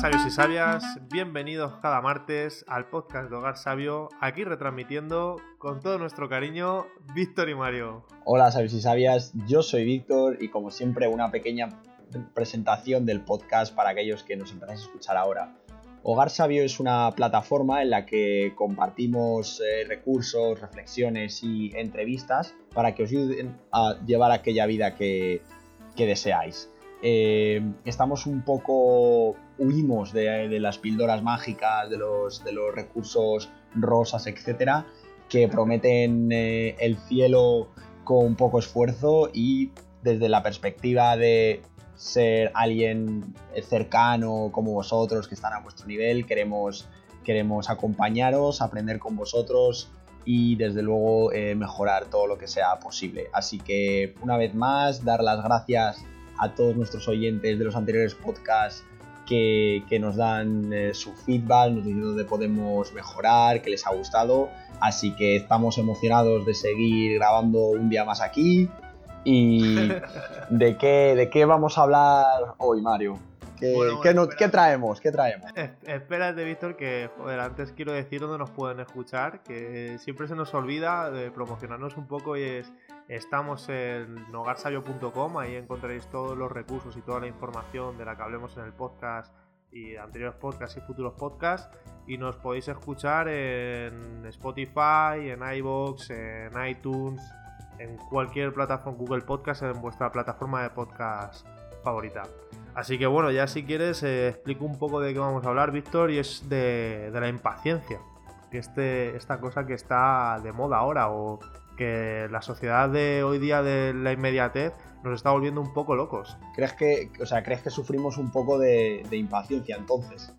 sabios y sabias, bienvenidos cada martes al podcast de Hogar Sabio, aquí retransmitiendo con todo nuestro cariño Víctor y Mario. Hola sabios y sabias, yo soy Víctor y como siempre una pequeña presentación del podcast para aquellos que nos empezáis a escuchar ahora. Hogar Sabio es una plataforma en la que compartimos eh, recursos, reflexiones y entrevistas para que os ayuden a llevar aquella vida que, deseáis. Eh, estamos un poco, huimos de, las píldoras mágicas, de los, de los recursos rosas, etcétera, que prometen eh, el cielo con poco esfuerzo y desde la perspectiva de ser alguien cercano como vosotros, que están a vuestro nivel. Queremos, queremos acompañaros, aprender con vosotros y desde luego eh, mejorar todo lo que sea posible. Así que una vez más, dar las gracias a todos nuestros oyentes de los anteriores podcasts que, nos dan eh, su feedback, nos dicen dónde podemos mejorar, que les ha gustado. Así que estamos emocionados de seguir grabando un día más aquí ¿Y de qué, de qué vamos a hablar hoy, Mario? ¿Qué, ¿qué, traemos? ¿Qué traemos? Espérate, Víctor, que joder, antes quiero decir dónde nos pueden escuchar, que siempre se nos olvida de promocionarnos un poco y es estamos en hogarsabio.com, ahí encontraréis todos los recursos y toda la información de la que hablemos en el podcast y anteriores podcasts y futuros podcasts y nos podéis escuchar en Spotify, en iBox, en iTunes, en cualquier plataforma, Google Podcast, en vuestra plataforma de podcast favorita. Así que bueno, ya si quieres eh, explico un poco de qué vamos a hablar, Víctor, y es de, la impaciencia. Este, esta cosa que está de moda ahora, o que la sociedad de hoy día de la inmediatez nos está volviendo un poco locos. ¿Crees que, o sea, ¿crees que sufrimos un poco de impaciencia entonces?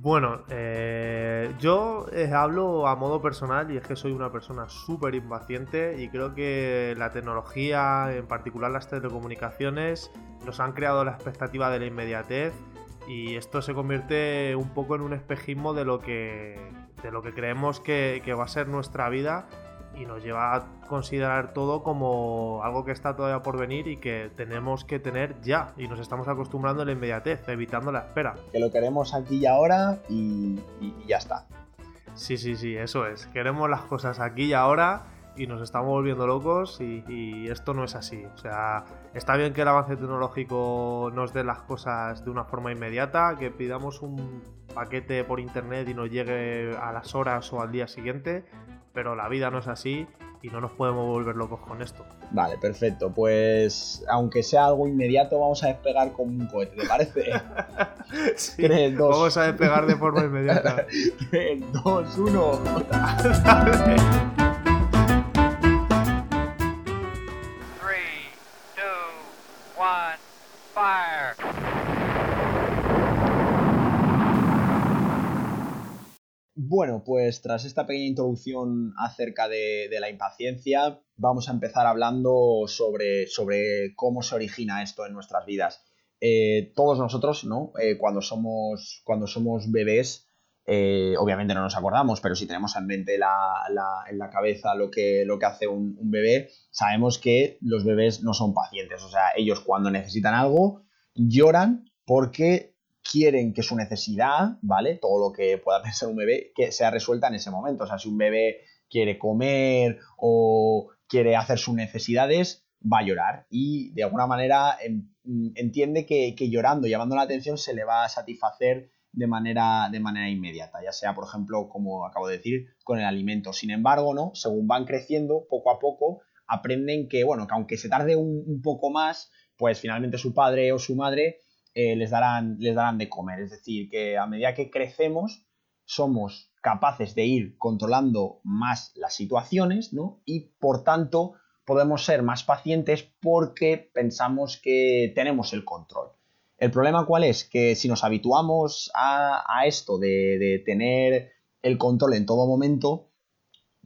Bueno, eh, yo eh, hablo a modo personal y es que soy una persona súper impaciente y creo que la tecnología, en particular las telecomunicaciones, nos han creado la expectativa de la inmediatez y esto se convierte un poco en un espejismo de lo que, de lo que creemos que va a ser nuestra vida y nos lleva a considerar todo como algo que está todavía por venir y que tenemos que tener ya. Y nos estamos acostumbrando a la inmediatez, evitando la espera. Que lo queremos aquí y ahora y, ya está. Sí, sí, sí, eso es. Queremos las cosas aquí y ahora y nos estamos volviendo locos y, y, esto no es así. O sea, está bien que el avance tecnológico nos dé las cosas de una forma inmediata, que pidamos un paquete por internet y nos llegue a las horas o al día siguiente, pero la vida no es así y no nos podemos volver locos con esto. Vale, perfecto. Pues aunque sea algo inmediato, vamos a despegar con un cohete, ¿te parece? sí, Vamos a despegar de forma inmediata. 3, 2, 1. Bueno, pues tras esta pequeña introducción acerca de, la impaciencia, vamos a empezar hablando sobre, sobre, cómo se origina esto en nuestras vidas. Eh, todos nosotros, ¿no? Eh, cuando, somos, cuando somos bebés, eh, obviamente no nos acordamos, pero si tenemos en mente la, en la cabeza lo que, lo que hace un, bebé, sabemos que los bebés no son pacientes. O sea, ellos cuando necesitan algo lloran porque quieren que su necesidad, ¿vale? Todo lo que pueda pensar un bebé, que sea resuelta en ese momento. O sea, si un bebé quiere comer o quiere hacer sus necesidades, va a llorar y de alguna manera entiende que, llorando, llamando la atención, se le va a satisfacer de manera, de manera inmediata, ya sea, por ejemplo, como acabo de decir, con el alimento. Sin embargo, ¿no? Según van creciendo, poco a poco, aprenden que, bueno, que aunque se tarde un poco más, pues finalmente su padre o su madre eh, les, darán, les darán de comer. Es decir, que a medida que crecemos somos capaces de ir controlando más las situaciones, ¿no? Y por tanto podemos ser más pacientes porque pensamos que tenemos el control. El problema cuál es? Que si nos habituamos a, esto de, tener el control en todo momento,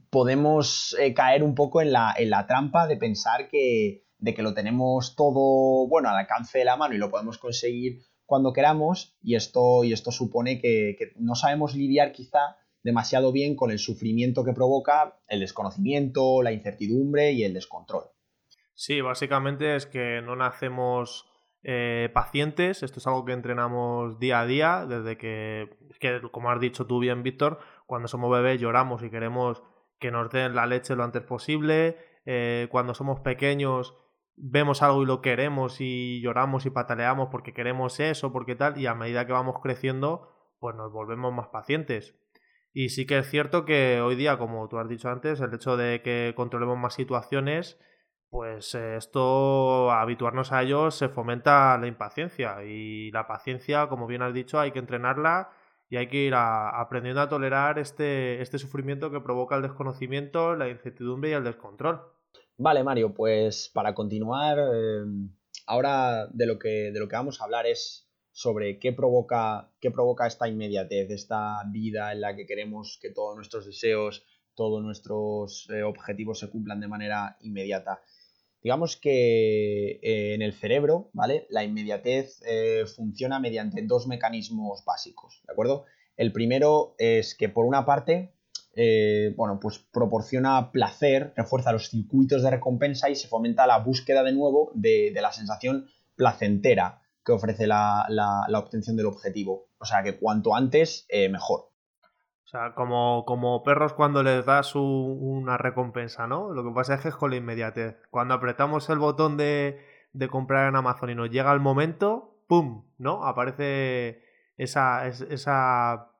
podemos eh, caer un poco en la, en la trampa de pensar que, de que lo tenemos todo, bueno, al alcance de la mano y lo podemos conseguir cuando queramos y esto, y esto supone que, no sabemos lidiar quizá demasiado bien con el sufrimiento que provoca el desconocimiento, la incertidumbre y el descontrol. Sí, básicamente es que no nacemos eh, pacientes. Esto es algo que entrenamos día a día, desde que, que, como has dicho tú bien, Víctor, cuando somos bebés lloramos y queremos que nos den la leche lo antes posible. Eh, cuando somos pequeños vemos algo y lo queremos y lloramos y pataleamos porque queremos eso, porque tal, y a medida que vamos creciendo, pues nos volvemos más pacientes. Y sí que es cierto que hoy día, como tú has dicho antes, el hecho de que controlemos más situaciones pues eh, esto, habituarnos a ello, se fomenta la impaciencia. Y la paciencia, como bien has dicho, hay que entrenarla y hay que ir aprendiendo a tolerar este, este sufrimiento que provoca el desconocimiento, la incertidumbre y el descontrol. Vale, Mario, pues para continuar, eh, ahora de lo, que, de lo que vamos a hablar es sobre qué provoca, qué provoca esta inmediatez, esta vida en la que queremos que todos nuestros deseos, todos nuestros eh, objetivos se cumplan de manera inmediata. Digamos que eh, en el cerebro, ¿vale? La inmediatez eh, funciona mediante dos mecanismos básicos, ¿de acuerdo? El primero es que por una parte, eh, bueno, pues proporciona placer, refuerza los circuitos de recompensa y se fomenta la búsqueda de nuevo de, la sensación placentera que ofrece la, obtención del objetivo. O sea que cuanto antes, mejor. O sea, como, como perros cuando les das una recompensa, ¿no? Lo que pasa es que es con la inmediatez. Cuando apretamos el botón de, de comprar en Amazon y nos llega el momento, ¡pum! ¿No? Aparece esa, esa,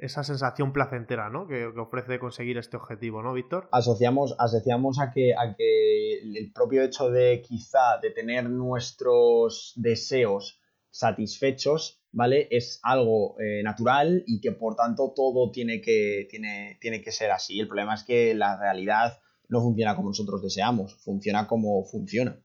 esa sensación placentera, ¿no? Que, que, ofrece conseguir este objetivo, ¿no, Víctor? Asociamos, asociamos a, que, a que el propio hecho de quizá de tener nuestros deseos satisfechos ¿vale? Es algo eh, natural y que por tanto todo tiene que, tiene, tiene que ser así. El problema es que la realidad no funciona como nosotros deseamos, funciona como funciona.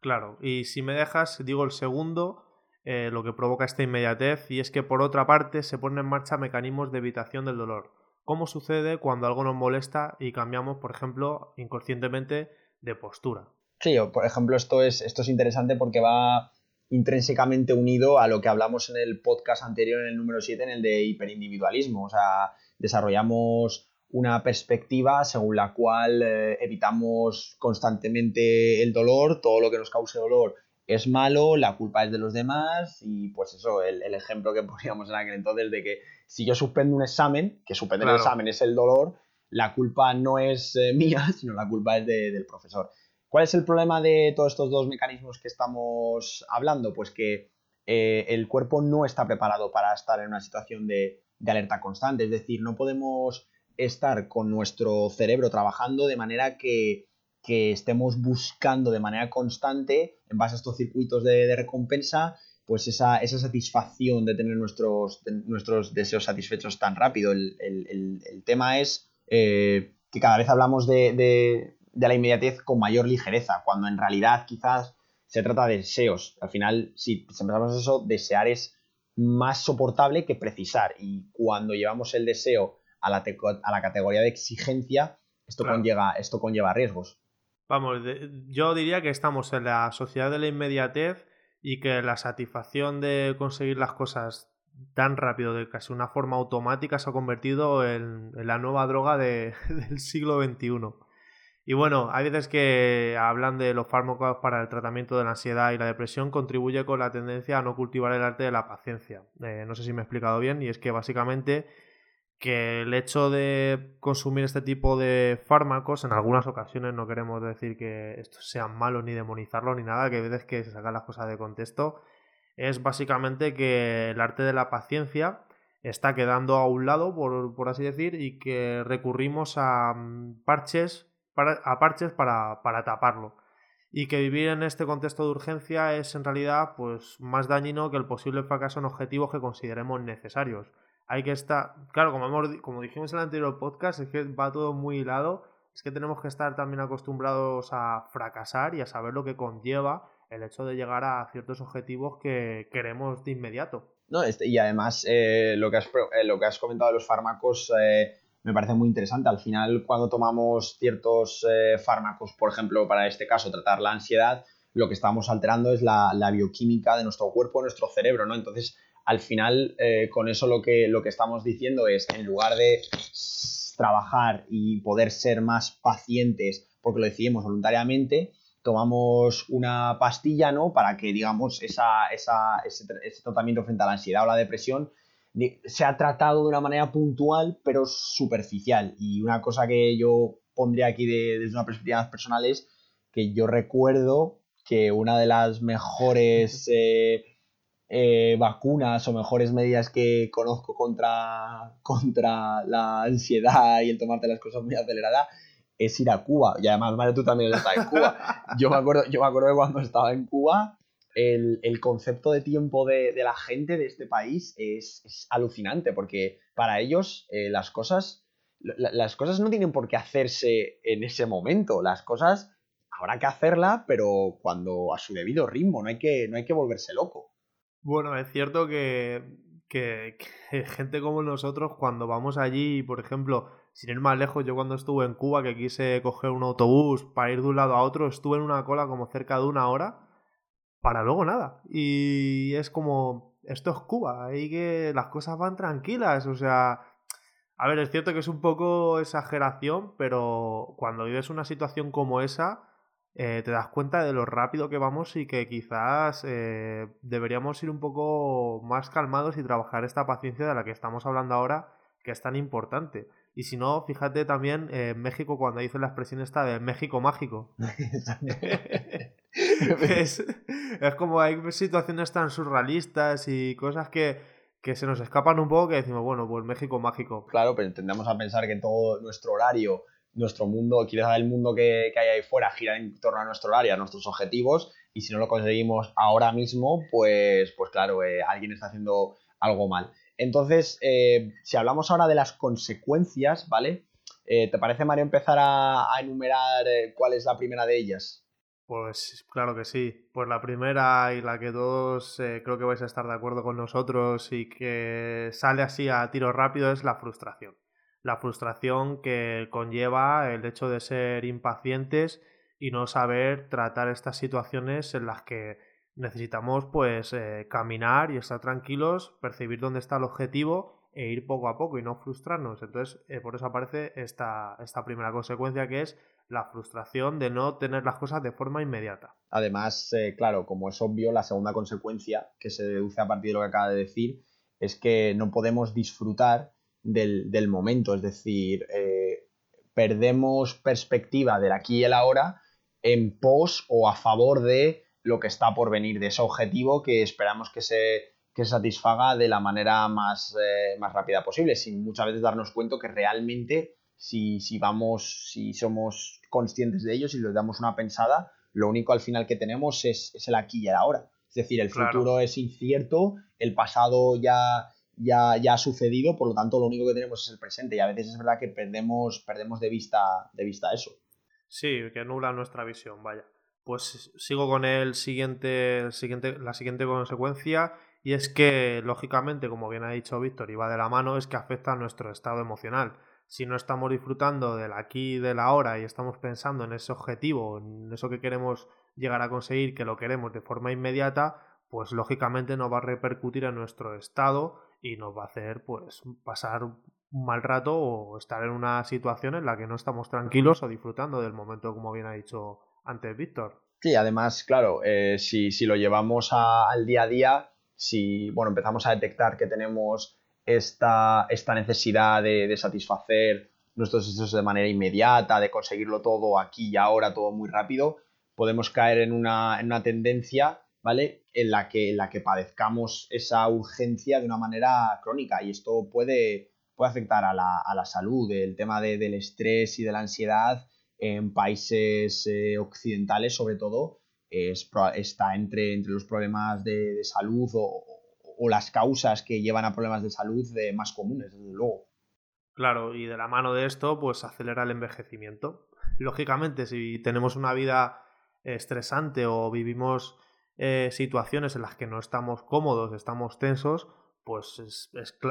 Claro, y si me dejas, digo el segundo, eh, lo que provoca esta inmediatez, y es que por otra parte se ponen en marcha mecanismos de evitación del dolor. ¿Cómo sucede cuando algo nos molesta y cambiamos, por ejemplo, inconscientemente de postura? Sí, por ejemplo, esto es, esto es interesante porque va intrínsecamente unido a lo que hablamos en el podcast anterior, en el número 7, en el de hiperindividualismo. O sea, desarrollamos una perspectiva según la cual eh, evitamos constantemente el dolor, todo lo que nos cause dolor es malo, la culpa es de los demás y pues eso, el, ejemplo que poníamos en aquel entonces de que si yo suspendo un examen, que suspender el examen es el dolor, la culpa no es eh, mía, sino la culpa es del profesor. ¿Cuál es el problema de todos estos dos mecanismos que estamos hablando? Pues que eh, el cuerpo no está preparado para estar en una situación de, alerta constante, es decir, no podemos estar con nuestro cerebro trabajando de manera que, estemos buscando de manera constante, en base a estos circuitos de, recompensa, pues esa, satisfacción de tener nuestros, nuestros deseos satisfechos tan rápido. El, tema es eh, que cada vez hablamos de, de la inmediatez con mayor ligereza, cuando en realidad quizás se trata de deseos. Al final, si pensamos eso, desear es más soportable que precisar. Y cuando llevamos el deseo a la, a la categoría de exigencia, esto, conlleva, esto conlleva riesgos. Vamos, yo diría que estamos en la sociedad de la inmediatez y que la satisfacción de conseguir las cosas tan rápido, de casi una forma automática, se ha convertido en, la nueva droga del siglo XXI. Y bueno, hay veces que hablan de los fármacos para el tratamiento de la ansiedad y la depresión contribuye con la tendencia a no cultivar el arte de la paciencia. Eh, no sé si me he explicado bien y es que básicamente que el hecho de consumir este tipo de fármacos en algunas ocasiones no queremos decir que estos sean malos ni demonizarlos ni nada, que hay veces que se sacan las cosas de contexto, es básicamente que el arte de la paciencia está quedando a un lado, por, por así decir, y que recurrimos a mm, parches a parches para, taparlo. Y que vivir en este contexto de urgencia es en realidad pues, más dañino que el posible fracaso en objetivos que consideremos necesarios. Hay que estar, claro, como, hemos, como dijimos en el anterior podcast, es que va todo muy hilado, es que tenemos que estar también acostumbrados a fracasar y a saber lo que conlleva el hecho de llegar a ciertos objetivos que queremos de inmediato. No, este, y además eh, lo, que has, eh, lo que has comentado de los fármacos eh, me parece muy interesante. Al final, cuando tomamos ciertos eh, fármacos, por ejemplo, para este caso, tratar la ansiedad, lo que estamos alterando es la, bioquímica de nuestro cuerpo, nuestro cerebro, ¿no? Entonces, al final, eh, con eso lo que, lo que estamos diciendo es, en lugar de trabajar y poder ser más pacientes porque lo decidimos voluntariamente, tomamos una pastilla, ¿no? Para que, digamos, esa, esa, ese, tratamiento frente a la ansiedad o la depresión se ha tratado de una manera puntual, pero superficial. Y una cosa que yo pondría aquí desde una perspectiva personal es que yo recuerdo que una de las mejores eh, eh, vacunas o mejores medidas que conozco contra, contra la ansiedad y el tomarte las cosas muy aceleradas es ir a Cuba. Y además, Mario, tú también estás en Cuba. Yo me acuerdo, yo me acuerdo de cuando estaba en Cuba, el, concepto de tiempo de, la gente de este país es, alucinante, porque para ellos eh, las cosas. las cosas no tienen por qué hacerse en ese momento. Las cosas habrá que hacerla, pero cuando a su debido ritmo, no hay que, no hay que volverse loco. Bueno, es cierto que, que, gente como nosotros, cuando vamos allí, por ejemplo, sin ir más lejos, yo cuando estuve en Cuba, que quise coger un autobús para ir de un lado a otro, estuve en una cola como cerca de una hora para luego nada. Y es como, esto es Cuba, ahí que las cosas van tranquilas, o sea... A ver, es cierto que es un poco exageración, pero cuando vives una situación como esa, eh, te das cuenta de lo rápido que vamos y que quizás eh, deberíamos ir un poco más calmados y trabajar esta paciencia de la que estamos hablando ahora, que es tan importante. Y si no, fíjate también en México cuando dice la expresión esta de México mágico. es, es, como hay situaciones tan surrealistas y cosas que, que se nos escapan un poco que decimos, bueno, pues México mágico. Claro, pero tendemos a pensar que todo nuestro horario nuestro mundo, quizás el mundo que, hay ahí fuera gira en torno a nuestro área, a nuestros objetivos, y si no lo conseguimos ahora mismo, pues, pues claro, eh, alguien está haciendo algo mal. Entonces, eh, si hablamos ahora de las consecuencias, ¿vale? Eh, ¿Te parece, Mario, empezar a, enumerar cuál es la primera de ellas? Pues claro que sí. Pues la primera y la que todos creo que vais a estar de acuerdo con nosotros y que sale así a tiro rápido es la frustración la frustración que conlleva el hecho de ser impacientes y no saber tratar estas situaciones en las que necesitamos pues eh, caminar y estar tranquilos, percibir dónde está el objetivo e ir poco a poco y no frustrarnos. Entonces, eh, por eso aparece esta, esta primera consecuencia que es la frustración de no tener las cosas de forma inmediata. Además, eh, claro, como es obvio, la segunda consecuencia que se deduce a partir de lo que acaba de decir es que no podemos disfrutar del, momento, es decir, eh, perdemos perspectiva del aquí y el ahora en pos o a favor de lo que está por venir, de ese objetivo que esperamos que se, que satisfaga de la manera más, eh, más, rápida posible, sin muchas veces darnos cuenta que realmente si, si, vamos, si somos conscientes de ello, si les damos una pensada, lo único al final que tenemos es, el aquí y el ahora. Es decir, el futuro es incierto, el pasado ya, ya, ya ha sucedido, por lo tanto lo único que tenemos es el presente y a veces es verdad que perdemos, perdemos de, vista, de vista eso. Sí, que nubla nuestra visión, vaya. Pues sigo con el siguiente, siguiente, la siguiente consecuencia y es que, lógicamente, como bien ha dicho Víctor, y va de la mano, es que afecta a nuestro estado emocional. Si no estamos disfrutando del aquí y del ahora y estamos pensando en ese objetivo, en eso que queremos llegar a conseguir, que lo queremos de forma inmediata, pues lógicamente no va a repercutir en nuestro estado y nos va a hacer pues pasar un mal rato o estar en una situación en la que no estamos tranquilos o disfrutando del momento, como bien ha dicho antes Víctor. Sí, además, claro, eh, si, lo llevamos al día a día, si bueno, empezamos a detectar que tenemos esta, esta necesidad de, satisfacer nuestros deseos de manera inmediata, de conseguirlo todo aquí y ahora, todo muy rápido, podemos caer en una, en una tendencia ¿vale? En la que, en la que padezcamos esa urgencia de una manera crónica y esto puede, puede afectar a la, a la salud, el tema del estrés y de la ansiedad en países eh, occidentales sobre todo es, está entre, entre los problemas de, salud o, o, las causas que llevan a problemas de salud de más comunes, desde luego. Claro, y de la mano de esto, pues acelera el envejecimiento. Lógicamente, si tenemos una vida estresante o vivimos eh, situaciones en las que no estamos cómodos, estamos tensos, pues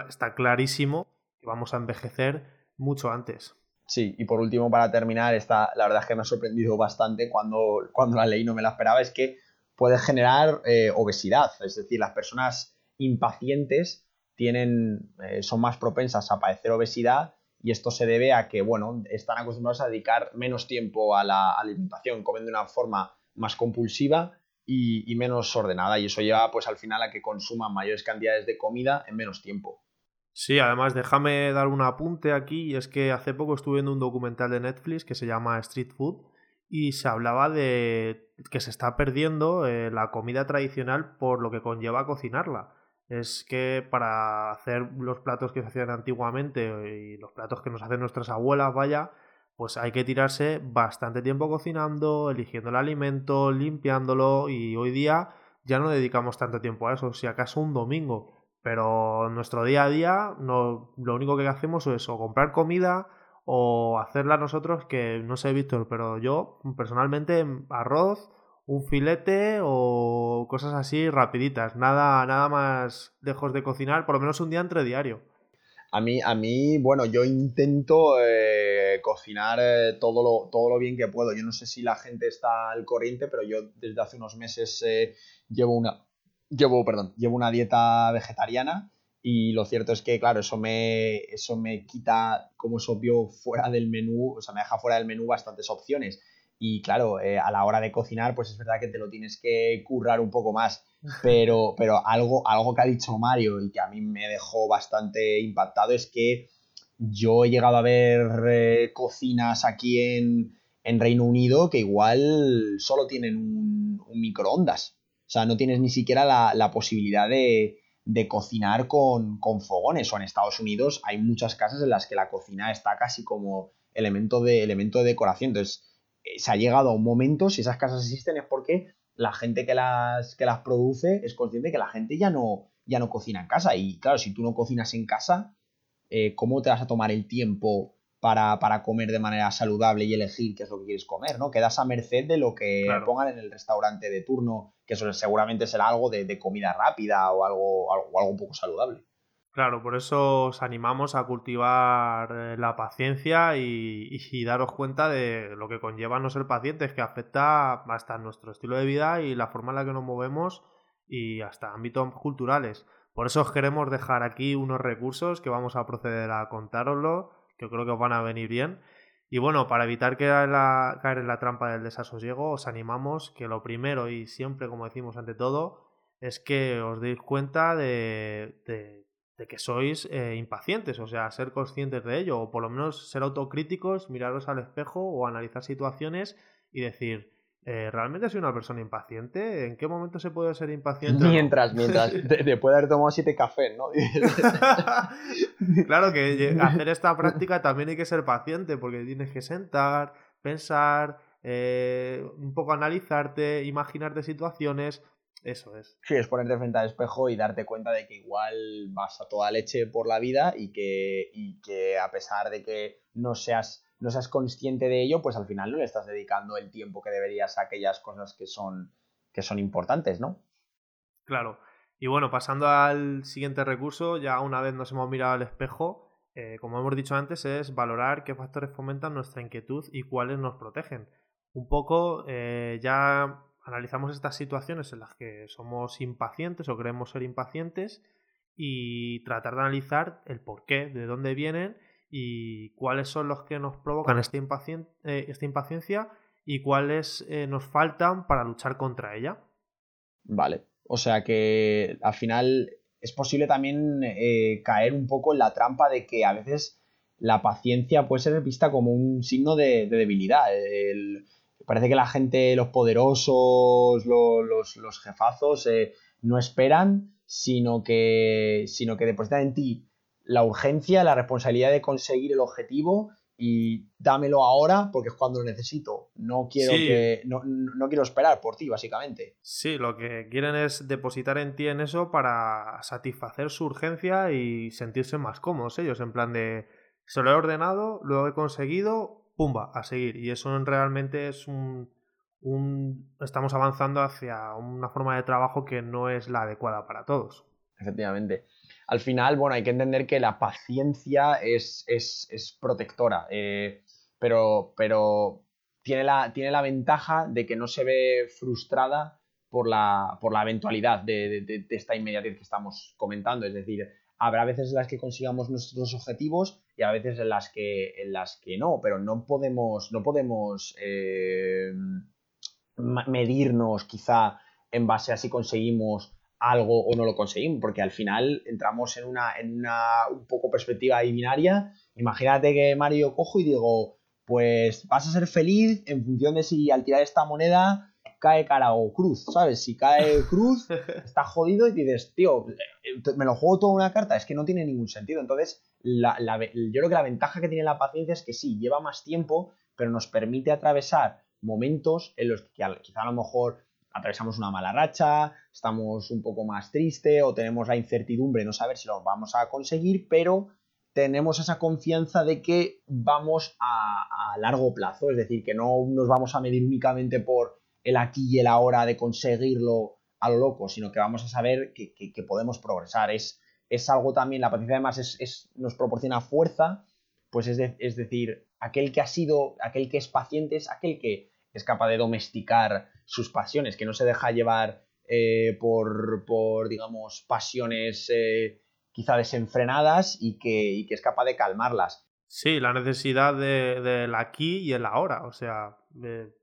está clarísimo que vamos a envejecer mucho antes. Sí, y por último, para terminar, esta, la verdad es que me ha sorprendido bastante cuando, cuando la ley no me la esperaba, es que puede generar eh, obesidad, es decir, las personas impacientes tienen, eh, son más propensas a padecer obesidad y esto se debe a que, bueno, están acostumbrados a dedicar menos tiempo a la alimentación, comen de una forma más compulsiva y, menos ordenada. Y eso lleva pues al final a que consuman mayores cantidades de comida en menos tiempo. Sí, además déjame dar un apunte aquí, es que hace poco estuve viendo un documental de Netflix que se llama Street Food y se hablaba de que se está perdiendo eh, la comida tradicional por lo que conlleva cocinarla. Es que para hacer los platos que se hacían antiguamente y los platos que nos hacen nuestras abuelas, vaya, pues hay que tirarse bastante tiempo cocinando, eligiendo el alimento, limpiándolo y hoy día ya no dedicamos tanto tiempo a eso, si acaso un domingo. Pero en nuestro día a día no, lo único que hacemos es o comprar comida o hacerla nosotros, que no sé, Víctor, pero yo personalmente arroz, un filete o cosas así rapiditas, nada, nada más lejos de cocinar, por lo menos un día entre diario. A mí, a mí bueno, yo intento eh, cocinar eh, todo, lo, todo lo bien que puedo. Yo no sé si la gente está al corriente, pero yo desde hace unos meses eh, llevo una, llevo, perdón, llevo una dieta vegetariana y lo cierto es que, claro, eso me, eso me quita, como es obvio, fuera del menú, o sea, me deja fuera del menú bastantes opciones. Y claro, eh, a la hora de cocinar, pues es verdad que te lo tienes que currar un poco más. Pero, pero algo, algo que ha dicho Mario y que a mí me dejó bastante impactado es que yo he llegado a ver eh, cocinas aquí en, Reino Unido que igual solo tienen un, microondas. O sea, no tienes ni siquiera la posibilidad de, de cocinar con, fogones. O en Estados Unidos hay muchas casas en las que la cocina está casi como elemento de, elemento de decoración. Entonces, eh, se ha llegado a un momento, si esas casas existen, es porque la gente que las, que las produce es consciente que la gente ya no, ya no cocina en casa. Y claro, si tú no cocinas en casa, eh, ¿cómo te vas a tomar el tiempo para, comer de manera saludable y elegir qué es lo que quieres comer, ¿no? Quedas a merced de lo que pongan en el restaurante de turno, que eso seguramente será algo de, comida rápida o algo, algo, algo un poco saludable. Claro, por eso os animamos a cultivar eh, la paciencia y, daros cuenta de lo que conlleva no ser pacientes, que afecta hasta nuestro estilo de vida y la forma en la que nos movemos y hasta ámbitos culturales. Por eso os queremos dejar aquí unos recursos que vamos a proceder a contároslo que creo que os van a venir bien. Y bueno, para evitar caer en la trampa del desasosiego, os animamos que lo primero y siempre, como decimos ante todo, es que os deis cuenta de, que sois eh, impacientes, o sea, ser conscientes de ello, o por lo menos ser autocríticos, miraros al espejo o analizar situaciones y decir, eh, ¿realmente soy una persona impaciente? ¿En qué momento se puede ser impaciente? Mientras, mientras, después de haber tomado siete cafés, ¿no? claro que hacer esta práctica también hay que ser paciente, porque tienes que sentar, pensar, eh, un poco analizarte, imaginarte situaciones. Eso es. Sí, es ponerte frente al espejo y darte cuenta de que igual vas a toda leche por la vida y que, y que a pesar de que no seas no seas consciente de ello, pues al final no le estás dedicando el tiempo que deberías a aquellas cosas que son, que son importantes, ¿no? Claro. Y bueno, pasando al siguiente recurso, ya una vez nos hemos mirado al espejo, eh, como hemos dicho antes, es valorar qué factores fomentan nuestra inquietud y cuáles nos protegen. Un poco eh, ya analizamos estas situaciones en las que somos impacientes o queremos ser impacientes y tratar de analizar el por qué, de dónde vienen y cuáles son los que nos provocan esta, eh, esta impaciencia y cuáles eh, nos faltan para luchar contra ella. Vale, o sea que al final es posible también eh, caer un poco en la trampa de que a veces la paciencia puede ser vista como un signo de, debilidad. parece que la gente, los poderosos, los, los jefazos, no esperan, sino que, sino que depositan en ti la urgencia, la responsabilidad de conseguir el objetivo y dámelo ahora porque es cuando lo necesito. No quiero que no, quiero esperar por ti, básicamente. Sí, lo que quieren es depositar en ti en eso para satisfacer su urgencia y sentirse más cómodos ellos, en plan de se lo he ordenado, lo he conseguido, pumba, a seguir. Y eso realmente es un, un estamos avanzando hacia una forma de trabajo que no es la adecuada para todos. Efectivamente al final, bueno, hay que entender que la paciencia es, protectora, eh, pero, pero tiene, la, tiene la ventaja de que no se ve frustrada por la, por la eventualidad de, esta inmediatez que estamos comentando. Es decir, habrá veces en las que consigamos nuestros objetivos y a veces en las que, en las que no, pero no podemos, no podemos, eh, medirnos quizá en base a si conseguimos algo o no lo conseguimos, porque al final entramos en una, en una un poco perspectiva binaria. Imagínate que Mario cojo y digo, pues vas a ser feliz en función de si al tirar esta moneda cae cara o cruz, ¿sabes? Si cae cruz, está jodido y dices, tío, me lo juego toda una carta, es que no tiene ningún sentido. Entonces, la, yo creo que la ventaja que tiene la paciencia es que sí, lleva más tiempo, pero nos permite atravesar momentos en los que quizá a lo mejor atravesamos una mala racha, estamos un poco más triste o tenemos la incertidumbre de no saber si lo vamos a conseguir, pero tenemos esa confianza de que vamos a, a largo plazo, es decir, que no nos vamos a medir únicamente por el aquí y el ahora de conseguirlo a lo loco, sino que vamos a saber que, podemos progresar. Es, es, algo también, la paciencia además es, nos proporciona fuerza, pues es, es, decir, aquel que ha sido, aquel que es paciente es aquel que es capaz de domesticar sus pasiones, que no se deja llevar eh, por, por, digamos, pasiones eh, quizá desenfrenadas y que, y que es capaz de calmarlas. Sí, la necesidad del aquí y el ahora. O sea,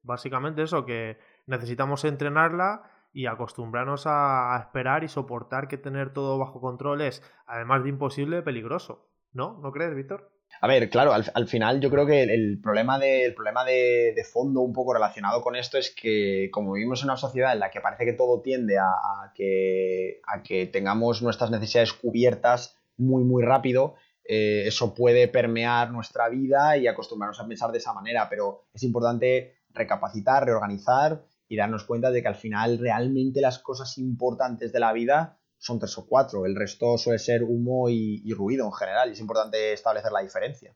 básicamente eso, que necesitamos entrenarla y acostumbrarnos a, esperar y soportar que tener todo bajo control es, además de imposible, peligroso. ¿No? ¿No crees, Víctor? A ver, claro, al, final yo creo que el, problema, de, problema de, fondo un poco relacionado con esto es que como vivimos en una sociedad en la que parece que todo tiende a, que, a que tengamos nuestras necesidades cubiertas muy, muy rápido, eh, eso puede permear nuestra vida y acostumbrarnos a pensar de esa manera, pero es importante recapacitar, reorganizar y darnos cuenta de que al final realmente las cosas importantes de la vida son tres o cuatro, el resto suele ser humo y, ruido en general y es importante establecer la diferencia.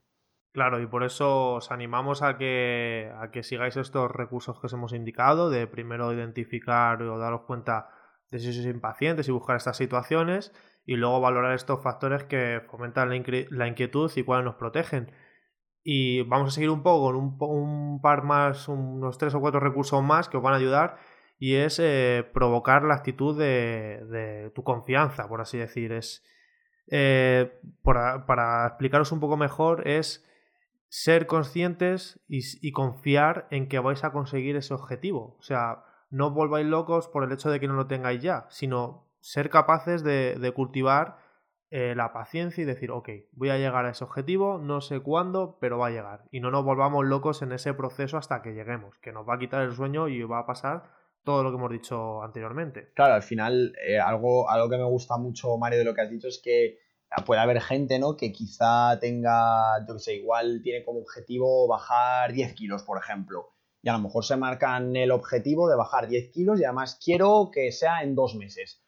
Claro, y por eso os animamos a que, a que sigáis estos recursos que os hemos indicado, de primero identificar o daros cuenta de si sois impacientes y buscar estas situaciones y luego valorar estos factores que fomentan la, inquietud y cuáles nos protegen. Y vamos a seguir un poco con un, par más, unos tres o cuatro recursos más que os van a ayudar y es eh, provocar la actitud de, tu confianza, por así decir. Es, eh, para, explicaros un poco mejor, es ser conscientes y, confiar en que vais a conseguir ese objetivo. O sea, no volváis locos por el hecho de que no lo tengáis ya, sino ser capaces de, cultivar eh, la paciencia y decir, ok, voy a llegar a ese objetivo, no sé cuándo, pero va a llegar. Y no nos volvamos locos en ese proceso hasta que lleguemos, que nos va a quitar el sueño y va a pasar todo lo que hemos dicho anteriormente. Claro, al final, eh, algo, algo que me gusta mucho, Mario, de lo que has dicho es que puede haber gente, ¿no? Que quizá tenga, yo qué sé, igual tiene como objetivo bajar 10 kilos, por ejemplo. Y a lo mejor se marcan el objetivo de bajar 10 kilos y además quiero que sea en dos meses.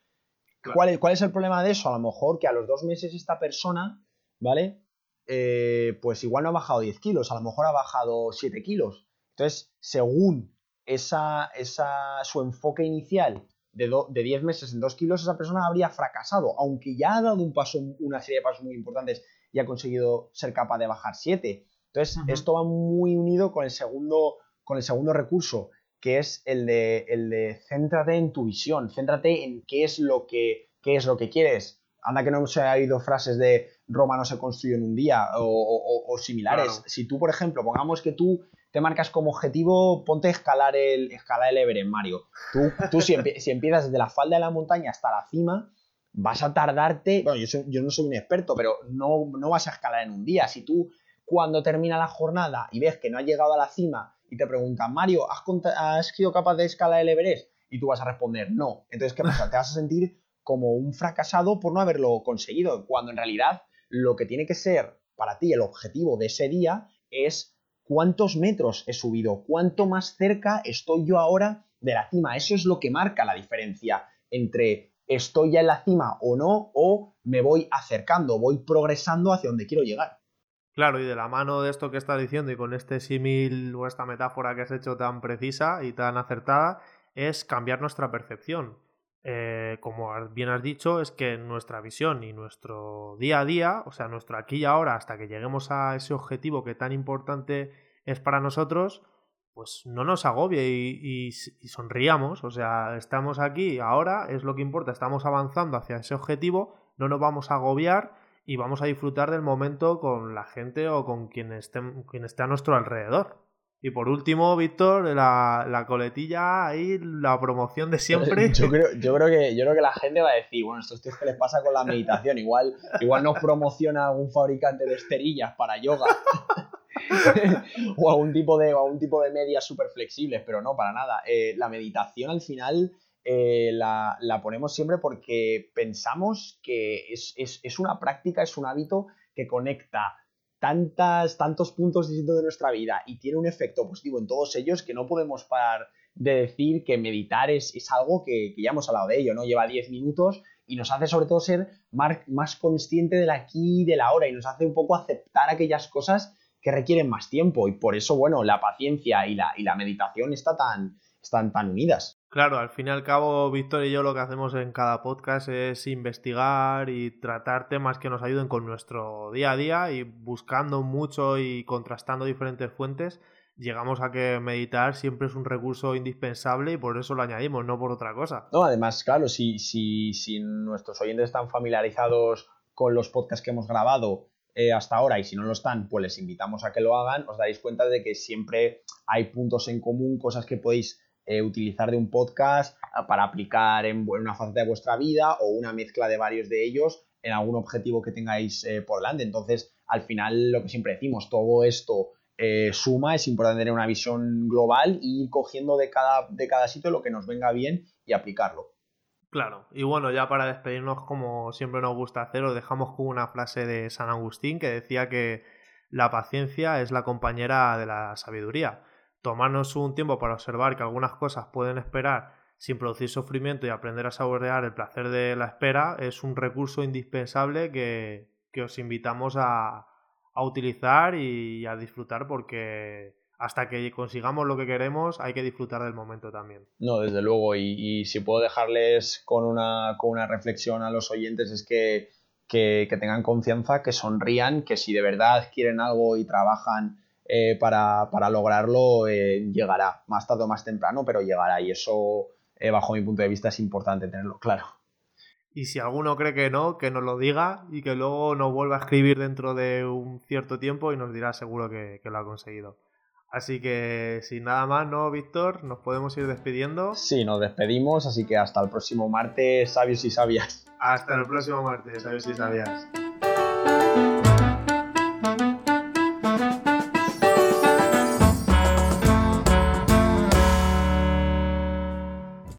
¿Cuál, es, el problema de eso? A lo mejor que a los dos meses esta persona, ¿vale? Eh, pues igual no ha bajado 10 kilos, a lo mejor ha bajado 7 kilos. Entonces, según esa, esa, su enfoque inicial de, de 10 meses en 2 kilos, esa persona habría fracasado, aunque ya ha dado un paso, una serie de pasos muy importantes y ha conseguido ser capaz de bajar 7. Entonces, esto va muy unido con el segundo, con el segundo recurso, que es el de, el de céntrate en tu visión, céntrate en qué es lo que, qué es lo que quieres. Anda que no se ha oído frases de Roma no se construyó en un día o, similares. Si tú, por ejemplo, pongamos que tú te marcas como objetivo, ponte a escalar el, escalar el Everest, Mario. Tú, tú si, empiezas desde la falda de la montaña hasta la cima, vas a tardarte, bueno, yo, no soy un experto, pero no, no vas a escalar en un día. Si tú cuando termina la jornada y ves que no has llegado a la cima y te preguntan, Mario, ¿has, sido capaz de escalar el Everest? Y tú vas a responder, no. Entonces, ¿qué pasa? Te vas a sentir como un fracasado por no haberlo conseguido, cuando en realidad lo que tiene que ser para ti el objetivo de ese día es cuántos metros he subido, cuánto más cerca estoy yo ahora de la cima. Eso es lo que marca la diferencia entre estoy ya en la cima o no, o me voy acercando, voy progresando hacia donde quiero llegar. Claro, y de la mano de esto que estás diciendo y con este símil o esta metáfora que has hecho tan precisa y tan acertada, es cambiar nuestra percepción. Eh, como bien has dicho, es que nuestra visión y nuestro día a día, o sea, nuestro aquí y ahora, hasta que lleguemos a ese objetivo que tan importante es para nosotros, pues no nos agobie y, sonríamos. O sea, estamos aquí, ahora es lo que importa, estamos avanzando hacia ese objetivo, no nos vamos a agobiar y vamos a disfrutar del momento con la gente o con quien esté, quien esté a nuestro alrededor. Y por último, Víctor, la, coletilla ahí, la promoción de siempre. Yo creo, yo, creo que, yo creo que la gente va a decir, bueno, esto es que les pasa con la meditación. Igual, igual nos promociona algún fabricante de esterillas para yoga. o algún tipo de, algún tipo de medias súper flexibles, pero no, para nada. Eh, la meditación al final eh, la, ponemos siempre porque pensamos que es, es una práctica, es un hábito que conecta tantas, tantos puntos distintos de nuestra vida y tiene un efecto positivo en todos ellos que no podemos parar de decir que meditar es, es algo que, ya hemos hablado de ello, ¿no? Lleva 10 minutos y nos hace sobre todo ser más, más consciente del aquí y de la hora y nos hace un poco aceptar aquellas cosas que requieren más tiempo y por eso, bueno, la paciencia y la, y la meditación está tan, están tan unidas. Claro, al fin y al cabo, Víctor y yo lo que hacemos en cada podcast es investigar y tratar temas que nos ayuden con nuestro día a día y buscando mucho y contrastando diferentes fuentes, llegamos a que meditar siempre es un recurso indispensable y por eso lo añadimos, no por otra cosa. No, además, claro, si, si, si nuestros oyentes están familiarizados con los podcasts que hemos grabado eh, hasta ahora y si no lo están, pues les invitamos a que lo hagan, os daréis cuenta de que siempre hay puntos en común, cosas que podéis eh, utilizar de un podcast ah, para aplicar en, una faceta de vuestra vida o una mezcla de varios de ellos en algún objetivo que tengáis eh, por delante. Entonces, al final, lo que siempre decimos, todo esto eh, suma, es importante tener una visión global y ir cogiendo de cada, de cada sitio lo que nos venga bien y aplicarlo. Claro, y bueno, ya para despedirnos, como siempre nos gusta hacer, os dejamos con una frase de San Agustín que decía que la paciencia es la compañera de la sabiduría tomarnos un tiempo para observar que algunas cosas pueden esperar sin producir sufrimiento y aprender a saborear el placer de la espera es un recurso indispensable que, os invitamos a, utilizar y a disfrutar porque hasta que consigamos lo que queremos hay que disfrutar del momento también. No, desde luego, y, si puedo dejarles con una, con una reflexión a los oyentes es que, que, que tengan confianza, que sonrían, que si de verdad quieren algo y trabajan eh, para, lograrlo eh, llegará, más tarde o más temprano, pero llegará y eso, eh, bajo mi punto de vista, es importante tenerlo claro. Y si alguno cree que no, que nos lo diga y que luego nos vuelva a escribir dentro de un cierto tiempo y nos dirá seguro que, que lo ha conseguido. Así que sin nada más, ¿no, Víctor? Nos podemos ir despidiendo. Sí, nos despedimos, así que hasta el próximo martes, sabios y sabias. Hasta el próximo martes, sabios y sabias.